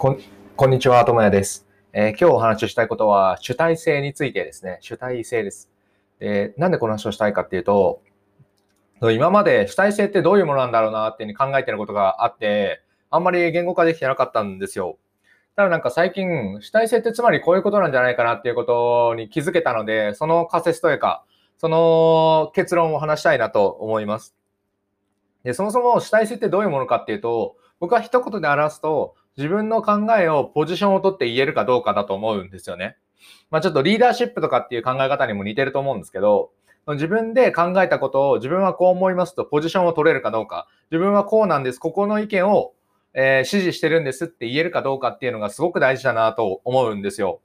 こんこんにちは、ともやです、えー今日お話ししたいことは、主体性についてですね。主体性です。でなんでこの話をしたいかっていうと、今まで主体性ってどういうものなんだろうなっていうふうに考えてることがあって、あんまり言語化できてなかったんですよ。ただなんか最近、主体性ってつまりこういうことなんじゃないかなっていうことに気づけたので、その仮説というか、その結論を話したいなと思います。で、そもそも主体性ってどういうものかっていうと、僕は一言で表すと、自分の考えをポジションを取って言えるかどうかだと思うんですよね。まあちょっとリーダーシップとかっていう考え方にも似てると思うんですけど、自分で考えたことを自分はこう思いますとポジションを取れるかどうか、自分はこうなんです、ここの意見を、えー支持してるんですって言えるかどうかっていうのがすごく大事だなと思うんですよ。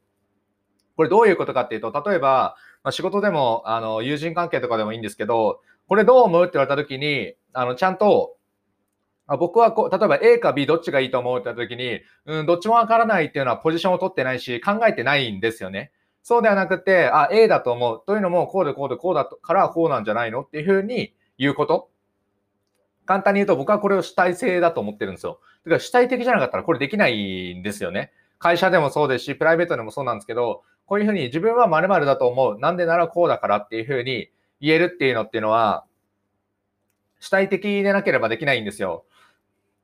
これどういうことかっていうと、例えば、まあ、仕事でも、あの、友人関係とかでもいいんですけど、これどう思うって言われた時に、あの、ちゃんと、あ僕はこう、例えば A か B どっちがいいと思った時に、うん、どっちもわからないっていうのはポジションを取ってないし、考えてないんですよね。そうではなくて、あ、A だと思う。というのも、こうでこうでこうだからこうなんじゃないのっていうふうに言うこと。簡単に言うと、僕はこれを主体性だと思ってるんですよ。だから主体的じゃなかったらこれできないんですよね。会社でもそうですし、プライベートでもそうなんですけど、こういうふうに自分は〇〇だと思う。なんでならこうだからっていうふうに言えるっていうのっていうのは、主体的でなければできないんですよ。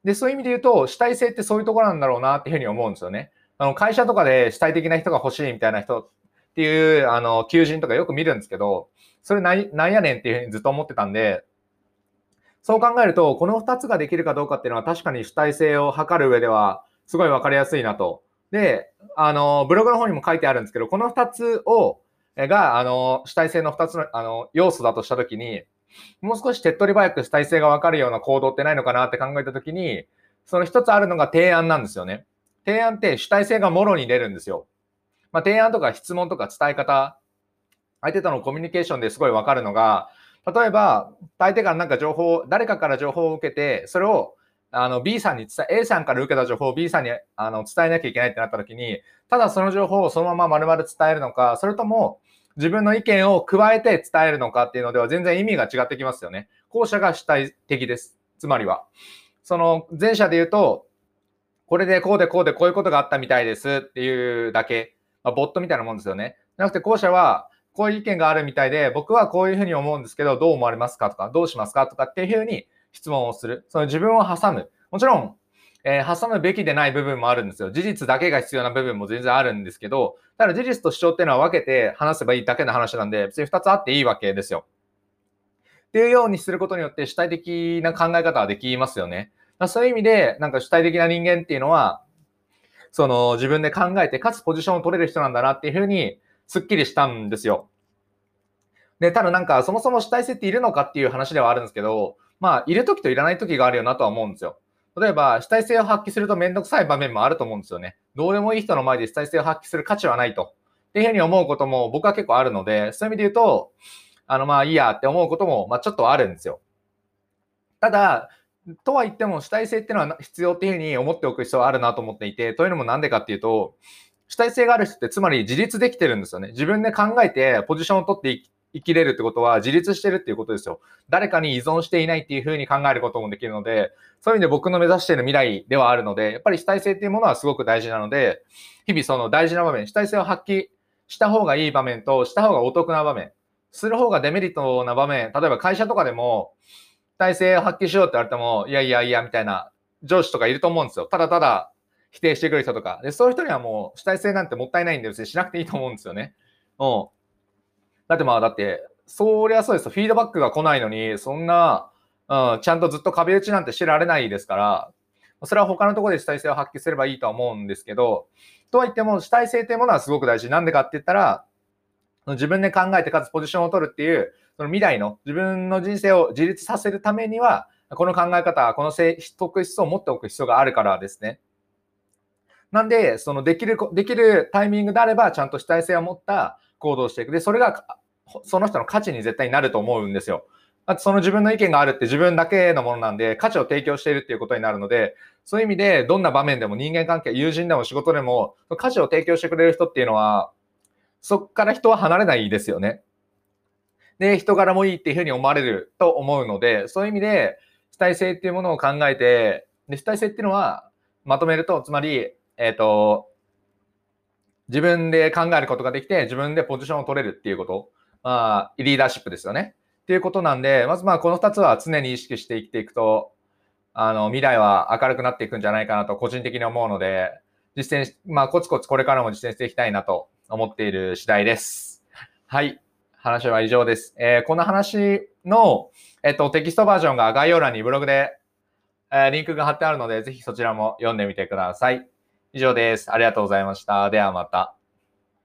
で、そういう意味で言うと、主体性ってそういうところなんだろうなっていうふうに思うんですよね。あの、会社とかで主体的な人が欲しいみたいな人っていう、あの、求人とかよく見るんですけど、それなんなんやねんっていうふうにずっと思ってたんで、そう考えると、この2つができるかどうかっていうのは確かに主体性を測る上では、すごいわかりやすいなと。で、あの、ブログの方にも書いてあるんですけど、この2つを、が、あの、主体性の2つの、あの、要素だとしたときに、もう少し手っ取り早く主体性がわかるような行動ってないのかなって考えたときに、その一つあるのが提案なんですよね。提案って主体性がもろに出るんですよ。まあ、提案とか質問とか伝え方、相手とのコミュニケーションですごいわかるのが、例えば、相手からなんか情報、誰かから情報を受けて、それをあの B さんに伝え、A さんから受けた情報を B さんにあの伝えなきゃいけないってなった時に、ただその情報をそのまま丸々伝えるのか、それとも自分の意見を加えて伝えるのかっていうのでは全然意味が違ってきますよね。後者が主体的です。つまりは。その前者で言うと、これでこうでこうでこういうことがあったみたいですっていうだけ、まあ、ボットみたいなもんですよね。じゃなくて後者は、こういう意見があるみたいで、僕はこういうふうに思うんですけど、どう思われますかとか、どうしますかとかっていうふうに質問をする。その自分を挟む。もちろん、えー挟むべきでない部分もあるんですよ。事実だけが必要な部分も全然あるんですけど、ただ事実と主張っていうのは分けて話せばいいだけの話なんで、別に2つあっていいわけですよ。っていうようにすることによって主体的な考え方はできますよね。まそういう意味で、なんか主体的な人間っていうのは、その自分で考えて、かつポジションを取れる人なんだなっていうふうに、すっきりしたんですよ。で、ただなんか、そもそも主体性っているのかっていう話ではあるんですけど、まあ、いるときといらないときがあるよなとは思うんですよ。例えば、主体性を発揮するとめんどくさい場面もあると思うんですよね。どうでもいい人の前で主体性を発揮する価値はないと。っていうふうに思うことも僕は結構あるので、そういう意味で言うと、あの、まあいいやって思うことも、まあちょっとあるんですよ。ただ、とは言っても主体性っていうのは必要っていうふうに思っておく必要はあるなと思っていて、というのもなんでかっていうと、主体性がある人ってつまり自立できてるんですよね。自分で考えてポジションを取って生きれるってことは自立してるっていうことですよ。誰かに依存していないっていうふうに考えることもできるので、そういう意味で僕の目指している未来ではあるので、やっぱり主体性っていうものはすごく大事なので、日々その大事な場面、主体性を発揮した方がいい場面と、した方がお得な場面、する方がデメリットな場面、例えば会社とかでも、主体性を発揮しようって言われても、いやいやいや、みたいな上司とかいると思うんですよ。ただただ否定してくる人とか。で、そういう人にはもう主体性なんてもったいないんで、別にしなくていいと思うんですよね。うん。だってまあ、だって、そりゃそうですよ。フィードバックが来ないのに、そんな、うん、ちゃんとずっと壁打ちなんてしてられないですから、それは他のところで主体性を発揮すればいいとは思うんですけど、とは言っても主体性っていうものはすごく大事。なんでかって言ったら、自分で考えてかつポジションを取るっていう、その未来の自分の人生を自立させるためには、この考え方、この性特質を持っておく必要があるからですね。なんで、そのできる、できるタイミングであれば、ちゃんと主体性を持った行動をしていく。で、それが、その人の価値に絶対になると思うんですよ。あとその自分の意見があるって自分だけのものなんで、価値を提供しているっていうことになるので、そういう意味で、どんな場面でも人間関係、友人でも仕事でも、価値を提供してくれる人っていうのは、そこから人は離れないですよね。で、人柄もいいっていうふうに思われると思うので、そういう意味で、主体性っていうものを考えて、で主体性っていうのは、まとめると、つまり、えっ、ー、と、自分で考えることができて、自分でポジションを取れるっていうこと。まあ、リーダーシップですよね。っていうことなんで、まずまあ、この2つは常に意識して生きていくと、あの、未来は明るくなっていくんじゃないかなと、個人的に思うので、実践し、まあ、コツコツこれからも実践していきたいなと思っている次第です。はい。話は以上です。えー、この話の、えっと、テキストバージョンが概要欄にブログで、えー、リンクが貼ってあるので、ぜひそちらも読んでみてください。以上です。ありがとうございました。ではまた。